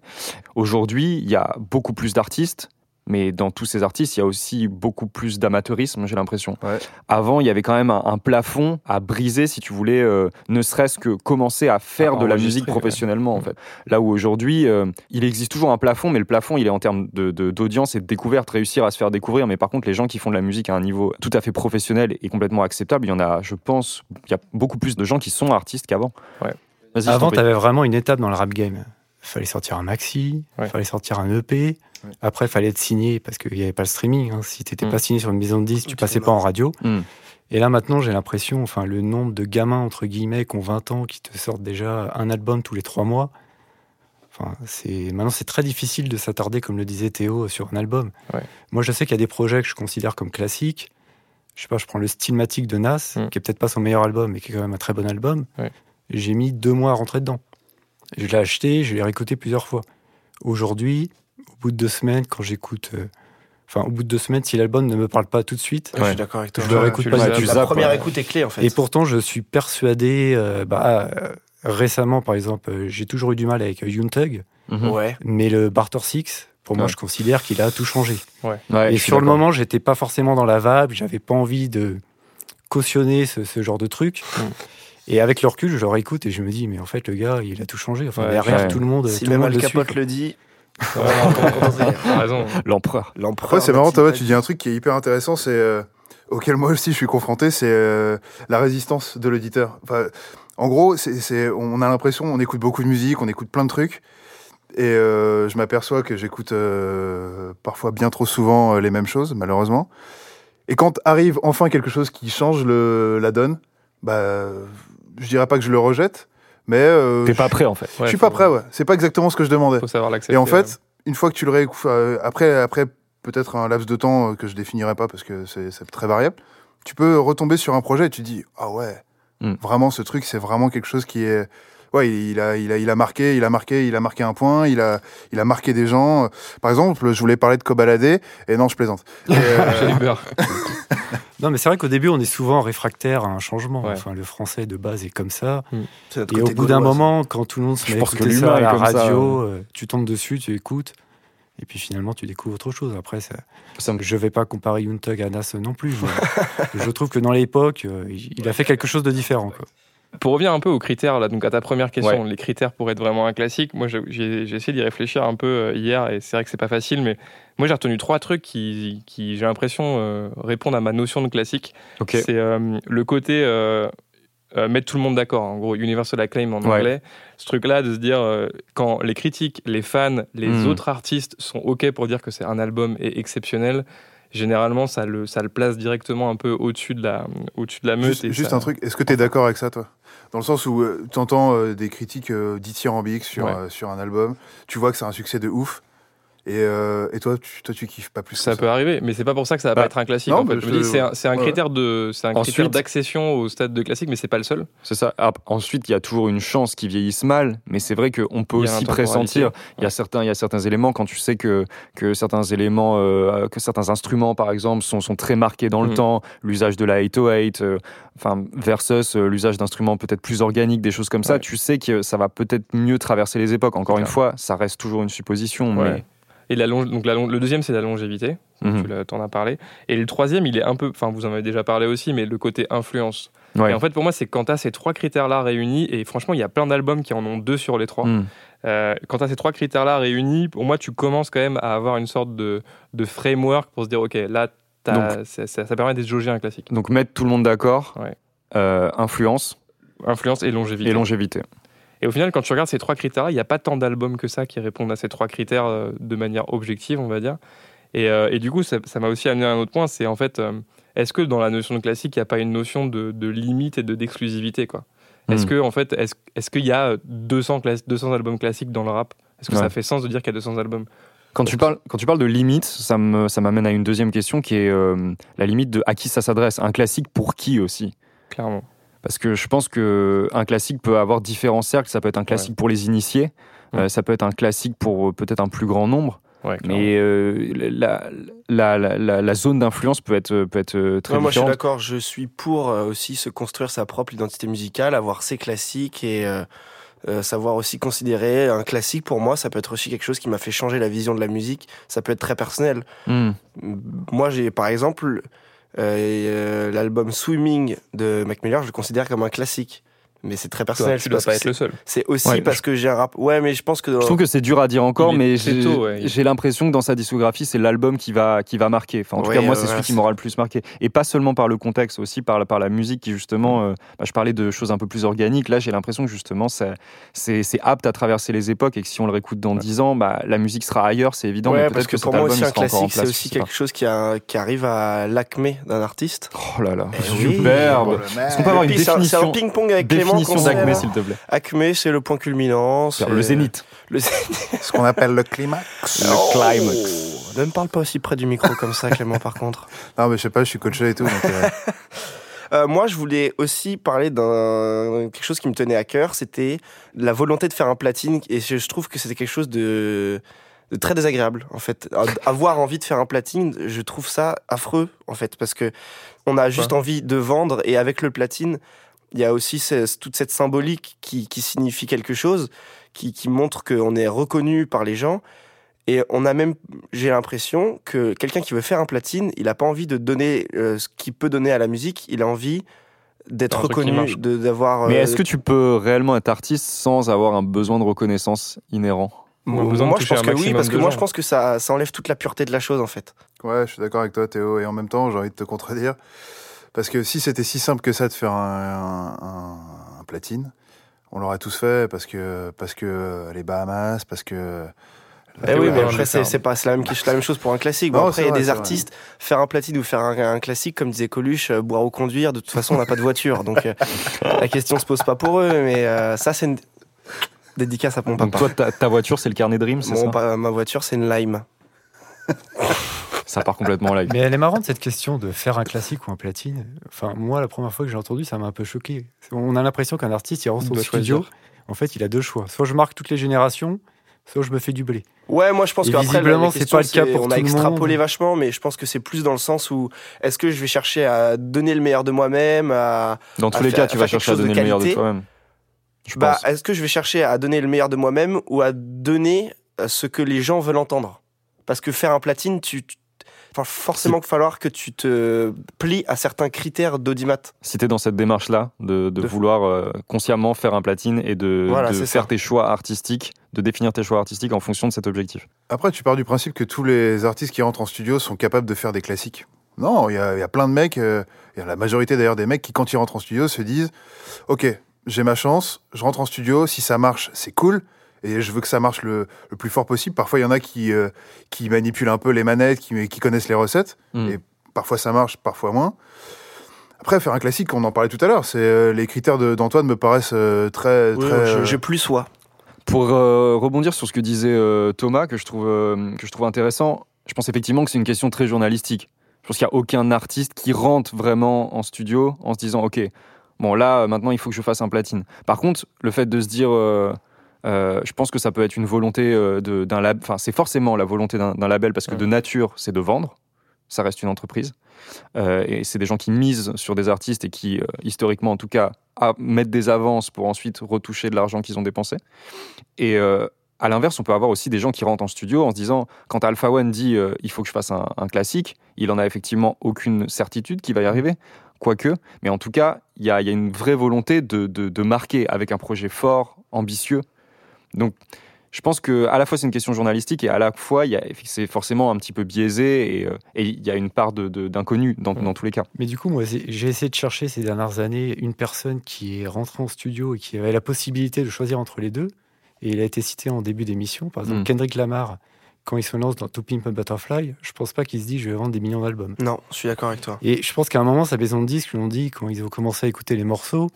A: Aujourd'hui, il y a beaucoup plus d'artistes. Mais dans tous ces artistes, il y a aussi beaucoup plus d'amateurisme, j'ai l'impression.
C: Ouais.
A: Avant, il y avait quand même un, un plafond à briser, si tu voulais, euh, ne serait-ce que commencer à faire
D: À
A: de la musique
D: ouais.
A: professionnellement, en fait. Là où aujourd'hui, euh, il existe toujours un plafond, mais le plafond, il est en termes de- de- d'audience et de découverte, réussir à se faire découvrir. Mais par contre, les gens qui font de la musique à un niveau tout à fait professionnel et complètement acceptable, il y en a, je pense, il y a beaucoup plus de gens qui sont artistes qu'avant.
D: Ouais.
E: Avant, tu avais vraiment une étape dans le rap game. fallait sortir un maxi,
D: Ouais.
E: fallait sortir un EP. Après, fallait être signé parce qu'il n'y avait pas le streaming. hein. Si tu n'étais
A: Mm.
E: pas signé sur une maison de disques, tu passais pas en radio.
A: Mm.
E: Et là, maintenant, j'ai l'impression, enfin, le nombre de gamins, entre guillemets, qui ont 20 ans, qui te sortent déjà un album tous les trois mois. Enfin, c'est maintenant c'est très difficile de s'attarder, comme le disait Théo, sur un album.
D: Ouais.
E: Moi, je sais qu'il y a des projets que je considère comme classiques. Je sais pas, je prends le Stylmatic de Nas,
D: Mm.
E: qui est peut-être pas son meilleur album, mais qui est quand même un très bon album.
D: Ouais.
E: J'ai mis deux mois à rentrer dedans. Je l'ai acheté, je l'ai réécouté plusieurs fois. Aujourd'hui, au bout de deux semaines, quand j'écoute, euh, enfin, au bout de deux semaines, si l'album ne me parle pas tout de suite,
B: Ouais, Je suis d'accord avec toi.
E: Je le réécoute pas
B: le. La première
A: ouais.
B: écoute est clé en fait.
E: Et pourtant, je suis persuadé, euh, bah, euh, récemment, par exemple, euh, j'ai toujours eu du mal avec
A: Mhm.
B: Ouais.
E: mais le Barter Six, pour moi,
A: Ouais.
E: je considère qu'il a tout changé.
A: Ouais,
E: et sur le moment, j'étais pas forcément dans la vibe, j'avais pas envie de cautionner ce, ce genre de truc.
A: Mm.
E: Et avec le recul, je le réécoute et je me dis, mais en fait, le gars, il a tout changé. Enfin,
D: Ouais,
E: derrière,
A: ouais.
E: tout le monde,
B: Si
E: tout le
B: même
E: monde
B: Al
E: le suit.
B: Capote le dit. L'empereur
C: c'est marrant, toi, tu dis un truc qui est hyper intéressant, c'est euh, auquel moi aussi je suis confronté, c'est euh, la résistance de l'auditeur. Enfin, en gros, c'est, on a l'impression, on écoute beaucoup de musique, on écoute plein de trucs, et euh, je m'aperçois que j'écoute euh, parfois bien trop souvent euh, les mêmes choses, malheureusement. Et quand arrive enfin quelque chose qui change le, la donne, bah, je dirais pas que je le rejette, mais euh,
A: T'es pas prêt en fait.
C: je suis pas prêt. Ouais, c'est pas exactement ce que je demandais.
D: Faut savoir l'accepter.
C: Et en fait, une fois que tu le réécoutes, euh, après, après peut-être un laps de temps euh, que je définirai pas parce que c'est c'est très variable, tu peux retomber sur un projet et tu dis ah ouais,
A: Mm.
C: vraiment ce truc c'est vraiment quelque chose qui est ouais il a il a il a marqué il a marqué il a marqué un point il a il a marqué des gens. Par exemple, je voulais parler de Kobalade et non je plaisante. Euh,
D: J'ai eu peur.
E: Non, mais c'est vrai qu'au début, on est souvent réfractaire à un changement.
D: Ouais.
E: Enfin, le français de base est comme ça.
B: Notre
E: Et au bout d'un moment, quand tout le monde se met à écouter ça à la
A: ça,
E: radio, euh, tu tombes dessus, tu écoutes, et puis finalement, tu découvres autre chose. Après, ça,
A: Ça me-
E: je vais pas comparer Yoon Thug à Nas non plus. mais je trouve que dans l'époque, euh, il il a fait quelque chose de différent. Quoi.
D: Pour revenir un peu aux critères, là, donc à ta première question,
A: Ouais.
D: les critères pour être vraiment un classique, moi j'ai- essayé d'y réfléchir un peu euh, hier et c'est vrai que c'est pas facile, mais moi j'ai retenu trois trucs qui, qui j'ai l'impression, euh, répondent à ma notion de classique. C'est euh, le côté euh, mettre tout le monde d'accord, en gros, universal acclaim en
A: Ouais.
D: anglais. Ce truc-là de se dire quand les critiques, les fans, les
A: Mm.
D: autres artistes sont OK pour dire que c'est un album est exceptionnel, généralement ça le, ça le place directement un peu au-dessus de la, au-dessus de la meute.
C: juste
D: et
C: juste
D: ça-
C: un truc, est-ce que tu es d'accord avec ça toi? Dans le sens où tu entends des critiques euh, dithyrambiques sur
D: Ouais.
C: euh, sur un album, tu vois que c'est un succès de ouf. Et, euh, et toi, tu, toi, tu kiffes pas plus
D: Ça
C: que
D: peut arriver, mais c'est pas pour ça que ça va
A: Bah,
D: pas être un classique.
C: non,
D: en fait.
C: mais
D: Je
C: je
D: me dis,
C: te-
D: c'est un, c'est un
C: ouais.
D: critère de, c'est un
A: Ensuite-
D: critère d'accession au stade de classique, mais c'est pas le seul.
A: C'est ça. Ah, ensuite, il y a toujours une chance qu'ils vieillissent mal, mais c'est vrai qu'on peut aussi pressentir. Il y a certains, il y a certains éléments quand tu sais que que certains éléments, euh, que certains instruments, par exemple, sont, sont très marqués dans le
D: Mhm.
A: temps. L'usage de la 808, euh, enfin versus euh, l'usage d'instruments peut-être plus organiques, des choses comme ça. Tu sais que ça va peut-être mieux traverser les époques. Encore une fois, ça reste toujours une supposition,
D: Ouais. Et la longe- donc la le deuxième, c'est la longévité.
A: Mhm.
D: Tu l'as- t'en as parlé. Et le troisième, il est un peu, enfin, vous en avez déjà parlé aussi, mais le côté influence.
A: Ouais.
D: Et en fait, pour moi, c'est quand tu as ces trois critères-là réunis, et franchement, il y a plein d'albums qui en ont deux sur les trois.
A: Mhm.
D: Euh, quand tu as ces trois critères-là réunis, pour moi, tu commences quand même à avoir une sorte de, de framework pour se dire, OK, là, ça, ça- ça permet de jauger un classique.
A: Donc mettre tout le monde d'accord.
D: Ouais.
A: euh, influence
D: Influence et longévité.
A: et longévité.
D: Et au final, quand tu regardes ces trois critères-là, il n'y a pas tant d'albums que ça qui répondent à ces trois critères euh, de manière objective, on va dire. Et, euh, et du coup, ça m'a aussi amené à un autre point, c'est en fait, euh, est-ce que dans la notion de classique, il n'y a pas une notion de, de limite et de d'exclusivité quoi? Est-ce
A: Hmm.
D: que en fait, est-ce est-ce qu'il y a 200 clas- 200 albums classiques dans le rap? Est-ce que
A: Ouais.
D: ça fait sens de dire qu'il y a 200 albums?
A: Quand tu parles, quand tu parles de limite, ça me- ça m'amène à une deuxième question qui est euh, la limite de à qui ça s'adresse? Un classique pour qui aussi?
D: Clairement.
A: Parce que je pense que un classique peut avoir différents cercles. Ça peut être un classique pour les initiés, euh, ça peut être un classique pour euh, peut-être un plus grand nombre.
D: Ouais.
A: Mais euh, la, la, la, la- la zone d'influence peut être, peut être très
B: Ouais, moi, je suis d'accord. Je suis pour euh, aussi se construire sa propre identité musicale, avoir ses classiques et euh, euh, savoir aussi considérer un classique. Pour moi, ça peut être aussi quelque chose qui m'a fait changer la vision de la musique. Ça peut être très personnel.
A: Hmm.
B: Moi, j'ai par exemple l'album Swimming de Mac Miller, je le considère comme un classique. Mais c'est très
D: Toi,
B: personnel.
D: tu
B: c'est
D: dois pas
B: que
D: être le seul.
B: C'est aussi
A: Ouais,
B: parce que j'ai un rap. Ouais, mais je pense que.
A: Je trouve que c'est dur à dire encore, mais j'ai
D: tôt, ouais.
A: j'ai l'impression que dans sa discographie, c'est l'album qui va, qui va marquer. Enfin, en tout
B: Ouais,
A: cas, moi, c'est celui qui m'aura le plus marqué. Et pas seulement par le contexte, aussi par, la- par la musique qui, justement, euh, bah, je parlais de choses un peu plus organiques. Là, j'ai l'impression que, justement, ça- c'est apte à traverser les époques et que si on le réécoute dans 10 ans, bah, la musique sera ailleurs, c'est évident. mais
B: parce que,
A: cet
B: pour moi
A: album,
B: aussi un classique, c'est aussi quelque chose qui, arrive à l'acmé d'un artiste.
A: Oh là là,
B: Eh
A: superbe. Est-ce qu'on peut avoir une
B: puis, c'est un-
A: définition,
B: ping-pong avec Clément
A: définition s'il te plaît
B: Acmé, c'est le point culminant. c'est-
A: Le zénith.
B: Le
C: Ce qu'on appelle le climax.
B: Oh
A: climax.
B: Ne me parle pas aussi près du micro comme ça, Clément, par contre.
C: Non, mais je sais pas, je suis coaché et tout. Donc, euh,
B: Euh, moi, je voulais aussi parler d'un quelque chose qui me tenait à cœur, c'était la volonté de faire un platine, et je trouve que c'était quelque chose de, de très désagréable, en fait. A- Avoir envie de faire un platine, je trouve ça affreux, en fait, parce que on a juste envie de vendre, et avec le platine, il y a aussi toute cette symbolique qui, qui signifie quelque chose, qui, qui montre qu'on est reconnu par les gens. Et on a même, j'ai l'impression que quelqu'un qui veut faire un platine, il n'a pas envie de donner euh, ce qu'il peut donner à la musique, il a envie d'être reconnu, d'avoir.
A: Mais
B: euh,
A: est-ce que tu peux réellement être artiste sans avoir un besoin de reconnaissance inhérent?
D: De
B: moi, je
D: toucher
B: pense
D: un
B: que oui, parce que moi,
D: gens.
B: je pense que ça, ça enlève toute la pureté de la chose, en fait.
C: ouais, je suis d'accord avec toi, Théo. Et en même temps, j'ai envie de te contredire. Parce que si c'était si simple que ça de faire un, un- un platine, on l'aurait tous fait parce que, parce que les Bahamas, parce que.
B: Eh oui, mais après, c'est c'est pas c'est la même, c'est la même chose pour un classique. Bon,
C: Non,
B: après, il y
C: c'est
B: a des
C: c'est vrai.
B: artistes, faire un platine ou faire un, un classique, comme disait Coluche, euh, boire ou conduire, de toute façon, on n'a pas de voiture. Donc, euh, la question se pose pas pour eux, mais euh, ça, c'est une dédicace à mon
A: Donc toi, ta, ta voiture, c'est le carnet Dream, c'est
B: Mon
A: ça?
B: ma voiture, c'est une Lime.
A: Ça part complètement en live.
E: Mais elle est marrante cette question de faire un classique ou un platine. Enfin, moi, la première fois que j'ai entendu, ça m'a un peu choqué. On a l'impression qu'un artiste, il rentre
D: doit
E: studio.
D: choisir.
E: En fait, il a deux choix. Soit je marque toutes les générations, soit je me fais du blé.
B: Ouais, moi je pense qu'après,
E: visiblement, c'est pas le cas pour
B: On
E: tout
B: a
E: le
B: extrapolé
E: monde.
B: vachement, mais je pense que c'est plus dans le sens où est-ce que je vais chercher à donner le meilleur de moi-même à...
A: Dans
B: à
A: tous les cas, tu vas chercher à donner le meilleur de toi-même. Je
B: Bah,
A: pense.
B: est-ce que je vais chercher à donner le meilleur de moi-même ou à donner euh, ce que les gens veulent entendre? Parce que faire un platine, tu, enfin, forcément qu'il va falloir que tu te plies à certains critères d'audimat.
A: Si tu es dans cette démarche-là, de, de
B: De-
A: vouloir euh, consciemment faire un platine et de,
B: Voilà,
A: de
B: c'est
A: faire
B: ça.
A: tes choix artistiques, de définir tes choix artistiques en fonction de cet objectif.
C: Après, tu pars du principe que tous les artistes qui rentrent en studio sont capables de faire des classiques. Non, il y, a il y a plein de mecs, euh, il y a la majorité d'ailleurs des mecs qui, quand ils rentrent en studio, se disent Ok, j'ai ma chance, je rentre en studio, si ça marche, c'est cool, et je veux que ça marche le, le plus fort possible. Parfois, il y en a qui, euh, qui manipulent un peu les manettes, qui, qui connaissent les recettes,
A: Mm.
C: et parfois ça marche, parfois moins. Après, faire un classique, on en parlait tout à l'heure, c'est euh, les critères de- d'Antoine me paraissent euh, très.
B: Oui,
C: très
B: je-
C: euh,
B: J'ai plus soi.
A: Pour euh, rebondir sur ce que disait euh, Thomas, que je, trouve, euh, que je trouve intéressant, je pense effectivement que c'est une question très journalistique. Je pense qu'il n'y a aucun artiste qui rentre vraiment en studio en se disant Ok, bon là, maintenant, il faut que je fasse un platine. Par contre, le fait de se dire. Euh, je pense que ça peut être une volonté euh, d'un label. Enfin, c'est forcément la volonté d'un label parce que
D: Ouais.
A: de nature, c'est de vendre. Ça reste une entreprise. Euh, et c'est des gens qui misent sur des artistes et qui, euh, historiquement en tout cas, à- mettent des avances pour ensuite retoucher de l'argent qu'ils ont dépensé. Et à l'inverse, on peut avoir aussi des gens qui rentrent en studio en se disant, quand Alpha One dit il faut que je fasse un, un classique, il en a effectivement aucune certitude qu'il va y arriver, quoique. Mais en tout cas, il y a, il y a une vraie volonté de, de- de marquer avec un projet fort, ambitieux. Donc, je pense que à la fois c'est une question journalistique et à la fois il y a- c'est forcément un petit peu biaisé et, euh, il y a une part de- de- d'inconnu dans, dans tous les cas.
E: Mais du coup, moi, j'ai essayé de chercher ces dernières années une personne qui est rentrée en studio et qui avait la possibilité de choisir entre les deux. Et il a été cité en début d'émission, par exemple
A: Mm.
E: Kendrick Lamar, quand il se lance dans To Pimp a Butterfly, je pense pas qu'il se dit je vais vendre des millions d'albums.
B: Non, je suis d'accord avec toi.
E: Et je pense qu'à un moment, sa maison de disques lui ont dit, quand ils ont commencé à écouter les morceaux.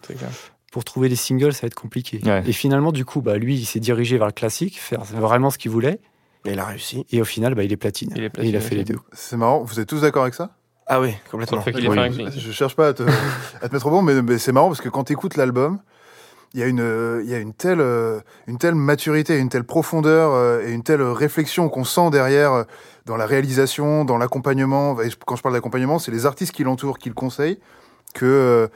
E: Pour trouver des singles, ça va être compliqué.
A: Ouais.
E: Et finalement, du coup, bah, lui, il s'est dirigé vers le classique, faire vraiment ce qu'il voulait.
B: Mais il a réussi.
E: Et au final, bah, il est platine.
D: Il est
E: Et
D: platine,
E: il a fait les deux.
C: C'est marrant, vous êtes tous d'accord avec ça?
B: Ah oui, complètement.
D: fait
A: Oui.
C: je, cherche pas à te, à te mettre au bon, mais, mais c'est marrant parce que quand tu écoutes l'album, il y a, une, euh, il y a une, telle, euh, une telle maturité, une telle profondeur euh, et une telle réflexion qu'on sent derrière euh, dans la réalisation, dans l'accompagnement. Et Quand je parle d'accompagnement, c'est les artistes qui l'entourent, qui le conseillent, que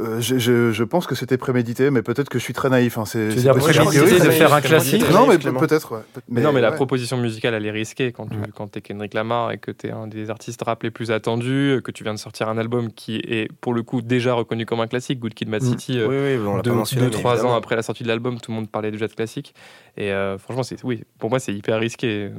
C: euh, je, je- je pense que c'était prémédité, mais peut-être que je suis très naïf. hein, c'est-
E: Tu veux
C: c'est
E: dire l'idée de faire un classique
C: Non, mais peut-être, ouais.
D: Mais non, mais la proposition musicale, elle est risquée quand tu
E: Ouais.
D: quand es Kendrick Lamar et que tu es un des artistes rap les plus attendus, que tu viens de sortir un album qui est pour le coup déjà reconnu comme un classique, Good Kid, Mad
E: Mm.
D: City. euh,
B: Oui, oui, on
D: deux,
B: mentionné.
D: trois ans après la sortie de l'album, tout le monde parlait déjà de classique. Et euh, franchement, c'est oui, pour moi, c'est hyper risqué.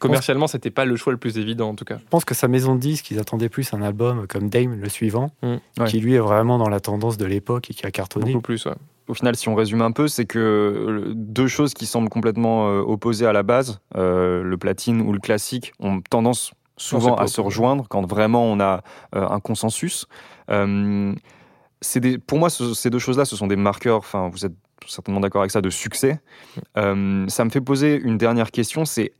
D: Commercialement, c'était pas le choix le plus évident en tout cas.
E: Je pense que sa maison de disques, ils attendaient plus un album comme Dame, le suivant,
D: Mm.
A: Ouais.
E: qui lui est vraiment dans la tendance de l'époque et qui a cartonné.
D: Beaucoup plus, ouais.
A: Au final, si on résume un peu, c'est que euh, deux choses qui semblent complètement euh, opposées à la base, euh, le platine ou le classique, ont tendance souvent à se rejoindre quand vraiment on a euh, un consensus. Euh, des, pour moi, ce- ces deux choses-là, ce sont des marqueurs, enfin, vous êtes certainement d'accord avec ça, de succès. Euh, ça me fait poser une dernière question, c'est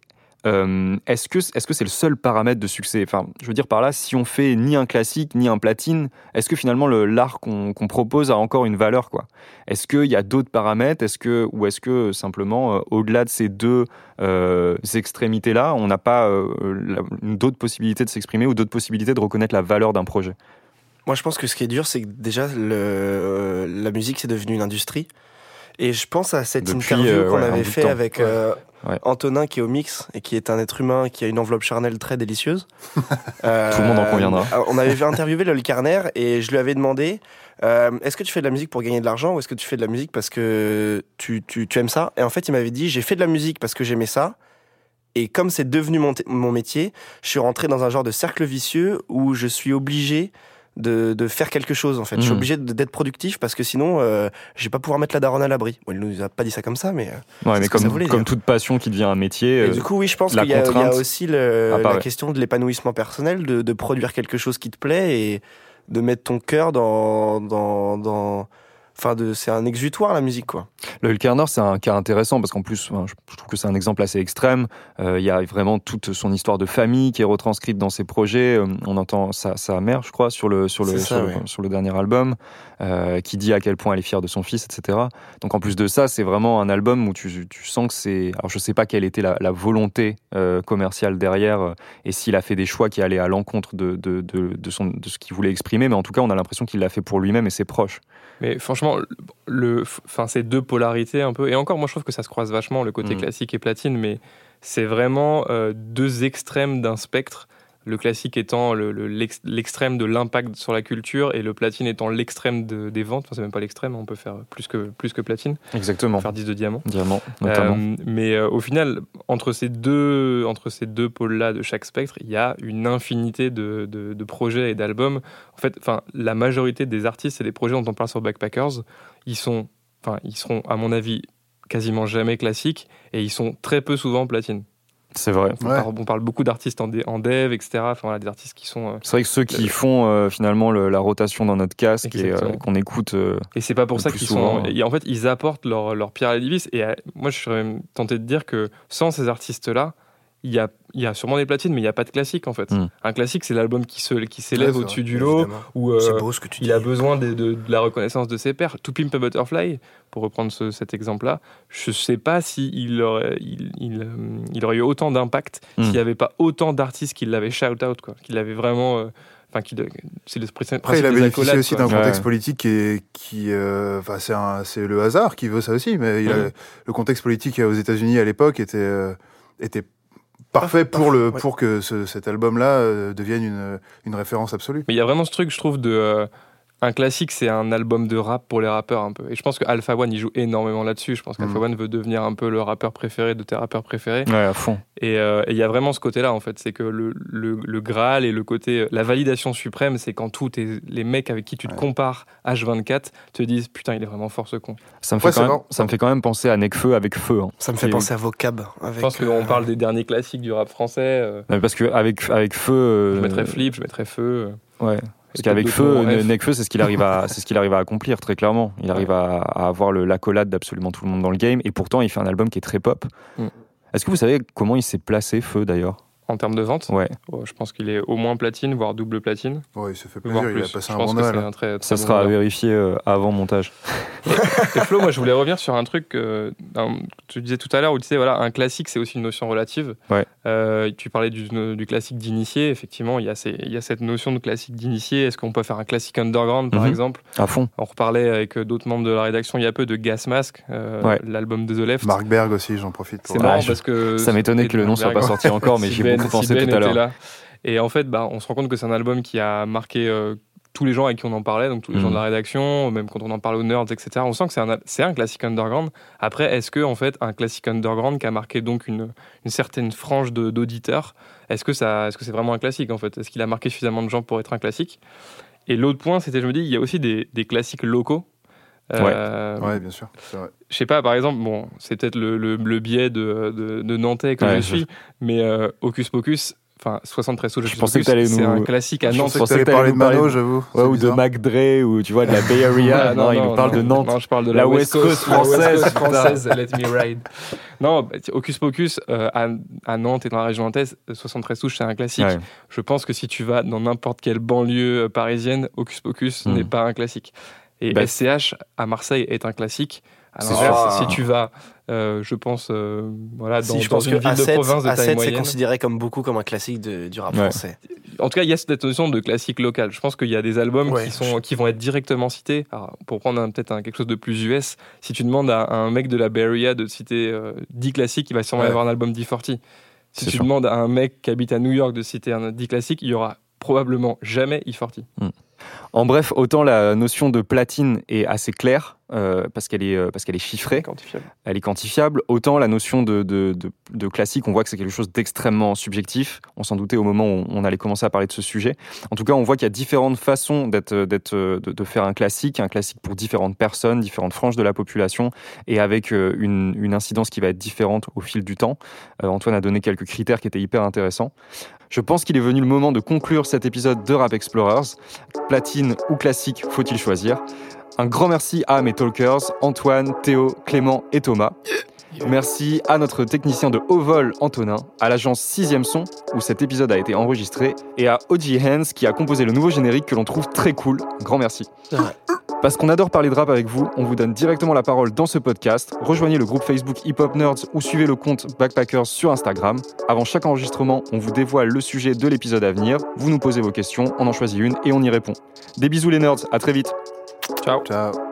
A: euh, est-ce que est-ce que c'est le seul paramètre de succès? Enfin, je veux dire par là, si on fait ni un classique ni un platine, est-ce que finalement le l'art qu'on propose a encore une valeur quoi? Est-ce qu'il y a d'autres paramètres? Est-ce que ou est-ce que simplement euh, au-delà de ces deux euh, extrémités-là, on n'a pas euh, d'autres possibilités de s'exprimer ou d'autres possibilités de reconnaître la valeur d'un projet?
B: Moi, je pense que ce qui est dur, c'est que déjà, le, euh, la musique, c'est devenu une industrie. Et je pense à cette
A: Depuis,
B: interview
A: euh,
B: qu'on
A: ouais,
B: avait fait avec
C: Ouais.
B: euh,
A: Ouais.
B: Antonin, qui est au mix et qui est un être humain qui a une enveloppe charnelle très délicieuse. Euh,
A: Tout le monde en conviendra.
B: On avait interviewé Lol Carner et je lui avais demandé euh, est-ce que tu fais de la musique pour gagner de l'argent ou est-ce que tu fais de la musique parce que tu, tu, tu aimes ça? Et en fait, il m'avait dit j'ai fait de la musique parce que j'aimais ça. Et comme c'est devenu mon, mon métier, je suis rentré dans un genre de cercle vicieux où je suis obligé de, de faire quelque chose en fait. Je suis
A: Mhm.
B: obligé d'être productif parce que sinon, euh, je vais pas pouvoir mettre la daronne à l'abri. Bon, il nous a pas dit ça comme ça, mais. euh,
A: Ouais, mais comme,
B: voulait
A: comme toute passion qui devient un métier,
B: Et
A: euh,
B: du coup, oui, je pense
A: la
B: qu'il y, a- y aussi le- la
A: apparaît.
B: question de l'épanouissement personnel, de, de produire quelque chose qui te plaît et de mettre ton cœur dans. dans, dans Enfin, de, c'est un exutoire la musique, quoi.
A: Le Hulkerner, c'est un cas intéressant parce qu'en plus, je trouve que c'est un exemple assez extrême. Euh, Il y a vraiment toute son histoire de famille qui est retranscrite dans ses projets. Euh, on entend sa, sa mère, je crois, sur le, sur le, sur, le,
B: ouais.
A: sur le dernier album, euh, qui dit à quel point elle est fière de son fils, etc. Donc en plus de ça, c'est vraiment un album où tu, tu sens que c'est. Alors je sais pas quelle était la, la volonté euh, commerciale derrière et s'il a fait des choix qui allaient à l'encontre de, de, de, de, son, de ce qu'il voulait exprimer, mais en tout cas, on a l'impression qu'il l'a fait pour lui-même et ses proches.
D: Mais franchement, le, enfin, ces deux polarités un peu, et encore, moi je trouve que ça se croise vachement, le côté
A: Mm.
D: classique et platine, mais c'est vraiment euh, deux extrêmes d'un spectre. Le classique étant le- le- l'ex- l'extrême de l'impact sur la culture et le platine étant l'extrême de- des ventes. Enfin, c'est même pas l'extrême, on peut faire plus que, plus que platine,
A: Exactement.
D: faire 10 de diamant.
A: Diamant, notamment.
D: Euh, mais euh, au final, entre ces deux, entre ces deux pôles-là de chaque spectre, il y a une infinité de, de- de projets et d'albums. En fait, enfin, la majorité des artistes et des projets dont on parle sur Backpackers, ils sont, enfin, ils seront, à mon avis, quasiment jamais classiques et ils sont très peu souvent platine.
A: C'est vrai.
D: On,
C: Ouais.
D: parle, on parle beaucoup d'artistes en, dev, etc. Enfin, voilà, des artistes qui sont. euh,
A: C'est vrai que ceux qui
D: Le-
A: font euh, finalement le- la rotation dans notre casque et euh, qu'on écoute, euh,
D: Et c'est pas pour ça qu'ils sont.
A: hein.
D: et en fait, ils apportent leur, leur pierre à l'édifice. Et euh, moi, je serais même tenté de dire que sans ces artistes-là, il y a, il y a sûrement des platines, mais il n'y a pas de classique en fait.
A: Mm.
D: Un classique, c'est l'album qui se, qui s'élève
C: Ouais,
D: au-dessus du lot, où euh,
B: c'est beau ce que tu dis.
D: il a besoin de, de- de la reconnaissance de ses pairs. To Pimp a Butterfly, pour reprendre ce- cet exemple-là, je sais pas si il aurait, il, il, euh, il aurait eu autant d'impact
A: Mm.
D: s'il n'y avait pas autant d'artistes qui l'avaient shout out, quoi. Qui l'avaient vraiment. euh, Enfin, qui, c'est le principe
C: Après, il a bénéficié
D: accolades,
C: aussi d'un contexte
A: Ouais.
C: politique qui est, qui, euh, enfin, c'est un- c'est le hasard qui veut ça aussi, mais il a-
D: Mhm.
C: le contexte politique aux États-Unis à l'époque était, euh, était parfait pour le,
B: ouais.
C: pour que ce- cet album-là euh, devienne une, une référence absolue.
D: Mais il y a vraiment ce truc, je trouve, de. Euh, un classique, c'est un album de rap pour les rappeurs un peu. Et je pense que Alpha One, il joue énormément là-dessus. Je pense qu'Alpha
C: Mhm.
D: One veut devenir un peu le rappeur préféré de tes rappeurs préférés.
A: Ouais, à fond.
D: Et euh, il y a vraiment ce côté-là, en fait. C'est que le, le, le Graal et le côté. La validation suprême, c'est quand tous les mecs avec qui tu te
C: Ouais.
D: compares H24 te disent Putain, il est vraiment fort ce con.
A: Ça me,
C: Ouais,
A: fait, quand même, ça me fait quand même penser à Nekfeu avec Feu. hein.
B: Ça me fait penser à Vocab. Avec,
D: Je pense
B: euh,
D: qu'on parle des derniers classiques du rap français. euh,
A: Ouais, Parce qu'avec avec Feu. euh,
D: je mettrais Flip, je mettrais Feu. euh,
A: Ouais. Parce qu'avec Feu. Nekfeu, c'est ce qu'il arrive à, c'est ce qu'il arrive à accomplir très clairement. Il arrive à, à avoir le l'accolade d'absolument tout le monde dans le game, et pourtant il fait un album qui est très pop.
D: Mm.
A: Est-ce que vous savez comment il s'est placé Feu d'ailleurs?
D: En termes de vente,
A: Ouais.
D: oh, je pense qu'il est au moins platine, voire double platine.
C: Ouais, il se fait plaisir, il a passé
D: je
C: un
D: pense
C: bon
D: que c'est
C: Noël.
D: un très, très
A: Ça
D: bon
A: sera à vérifier euh, avant montage.
D: Et Flo, moi je voulais revenir sur un truc euh, que tu disais tout à l'heure où tu disais voilà un classique c'est aussi une notion relative.
A: Ouais.
D: Euh, tu parlais du, du classique d'initié, effectivement il y, a ces- il y a cette notion de classique d'initié. Est-ce qu'on peut faire un classique underground par
A: Mhm.
D: exemple?
A: À fond.
D: On reparlait avec euh, d'autres membres de la rédaction il y a peu de Gas Mask, euh,
A: Ouais.
D: l'album de The Left.
C: Mark Berg aussi, j'en profite. pour-
D: C'est marrant
A: je-
D: parce que
A: Ça m'étonnait que le nom soit pas sorti encore, mais j'y
D: Ben-
A: beaucoup
D: si
A: pensé
D: Ben
A: tout à
D: était
A: l'heure.
D: là. Et en fait, bah, on se rend compte que c'est un album qui a marqué euh, tous les gens avec qui on en parlait, donc tous les gens
A: Mhm.
D: de la rédaction, même quand on en parle aux nerds, etc. On sent que c'est un, c'est un classique underground. Après, est-ce que en fait un classique underground qui a marqué donc une, une certaine frange de- d'auditeurs, est-ce que ça, est-ce que c'est vraiment un classique en fait? Est-ce qu'il a marqué suffisamment de gens pour être un classique? Et l'autre point, c'était, je me dis, il y a aussi des, des classiques locaux. Euh,
C: Ouais, bien sûr. c'est
D: je sais pas, par exemple, bon, c'est peut-être le, le, le biais de, de, de Nantais que
A: Ouais,
D: je
A: je-
D: suis, mais euh, Hocus Pocus, enfin 73 sous
A: Je pensais que t'allais
D: c'est
A: nous-
D: un classique à
C: Je
D: Nantes.
C: pensais que
A: pensais que t'allais
C: parler de Mano,
A: de-
C: j'avoue.
A: Ouais,
C: c'est
A: ou de
C: bizarre.
A: McDre, ou tu vois, de la Bay Area.
D: Ah,
A: non, il nous parle de Nantes.
D: Non, je parle de
A: La
D: la,
A: West Coast
D: Coast, la West
A: française,
D: Coast française, Let me ride. Non, bah, Hocus Pocus euh, à, à Nantes et dans la région nantaise, euh, 73 souches, c'est un classique.
A: Ouais.
D: Je pense que si tu vas dans n'importe quelle banlieue euh, parisienne, Hocus Pocus
A: Mhm.
D: n'est pas un classique. Et
A: Bah,
D: SCH à Marseille est un classique.
B: Sûr.
D: si tu vas, euh, je pense, euh, voilà, dans,
B: Si, je
D: dans
B: pense
D: une
B: que
D: ville de
B: A7,
D: province de taille
B: A7 c'est
D: moyenne.
B: considéré comme beaucoup comme un classique de- du rap
A: Ouais.
B: français.
D: En tout cas, il y a cette notion de classique local. Je pense qu'il y a des albums
B: Ouais.
D: qui, sont, qui vont être directement cités. Alors, pour prendre peut-être quelque chose de plus US, si tu demandes à, un mec de la Bay Area de citer euh, 10 classiques, il va sûrement y
C: Ouais.
D: avoir un album D40. Si tu
A: sûr.
D: demandes à un mec qui habite à New York de citer un 10 classiques, il y aura probablement jamais E40.
A: En bref, autant la notion de platine est assez claire, euh, parce qu'elle est, euh, parce qu'elle est chiffrée,
D: Quantifiable.
A: elle est quantifiable, autant la notion de, de, de- de classique, on voit que c'est quelque chose d'extrêmement subjectif. On s'en doutait au moment où on allait commencer à parler de ce sujet. En tout cas, on voit qu'il y a différentes façons d'être, d'être, de, de faire un classique, un classique pour différentes personnes, différentes franges de la population, et avec euh, une, une incidence qui va être différente au fil du temps. Euh, Antoine a donné quelques critères qui étaient hyper intéressants. Je pense qu'il est venu le moment de conclure cet épisode de Rap Explorers. Platine ou classique, faut-il choisir? Un grand merci à mes talkers, Antoine, Théo, Clément et Thomas. Merci à notre technicien de haut vol, Antonin, à l'agence 6ème Son, où cet épisode a été enregistré, et à OG Hands, qui a composé le nouveau générique que l'on trouve très cool. Grand merci. Parce qu'on adore parler de rap avec vous, on vous donne directement la parole dans ce podcast. Rejoignez le groupe Facebook Hip Hop Nerds ou suivez le compte Backpackers sur Instagram. Avant chaque enregistrement, on vous dévoile le sujet de l'épisode à venir. Vous nous posez vos questions, on en choisit une et on y répond. Des bisous les nerds, à très vite.
D: Ciao.
C: Ciao.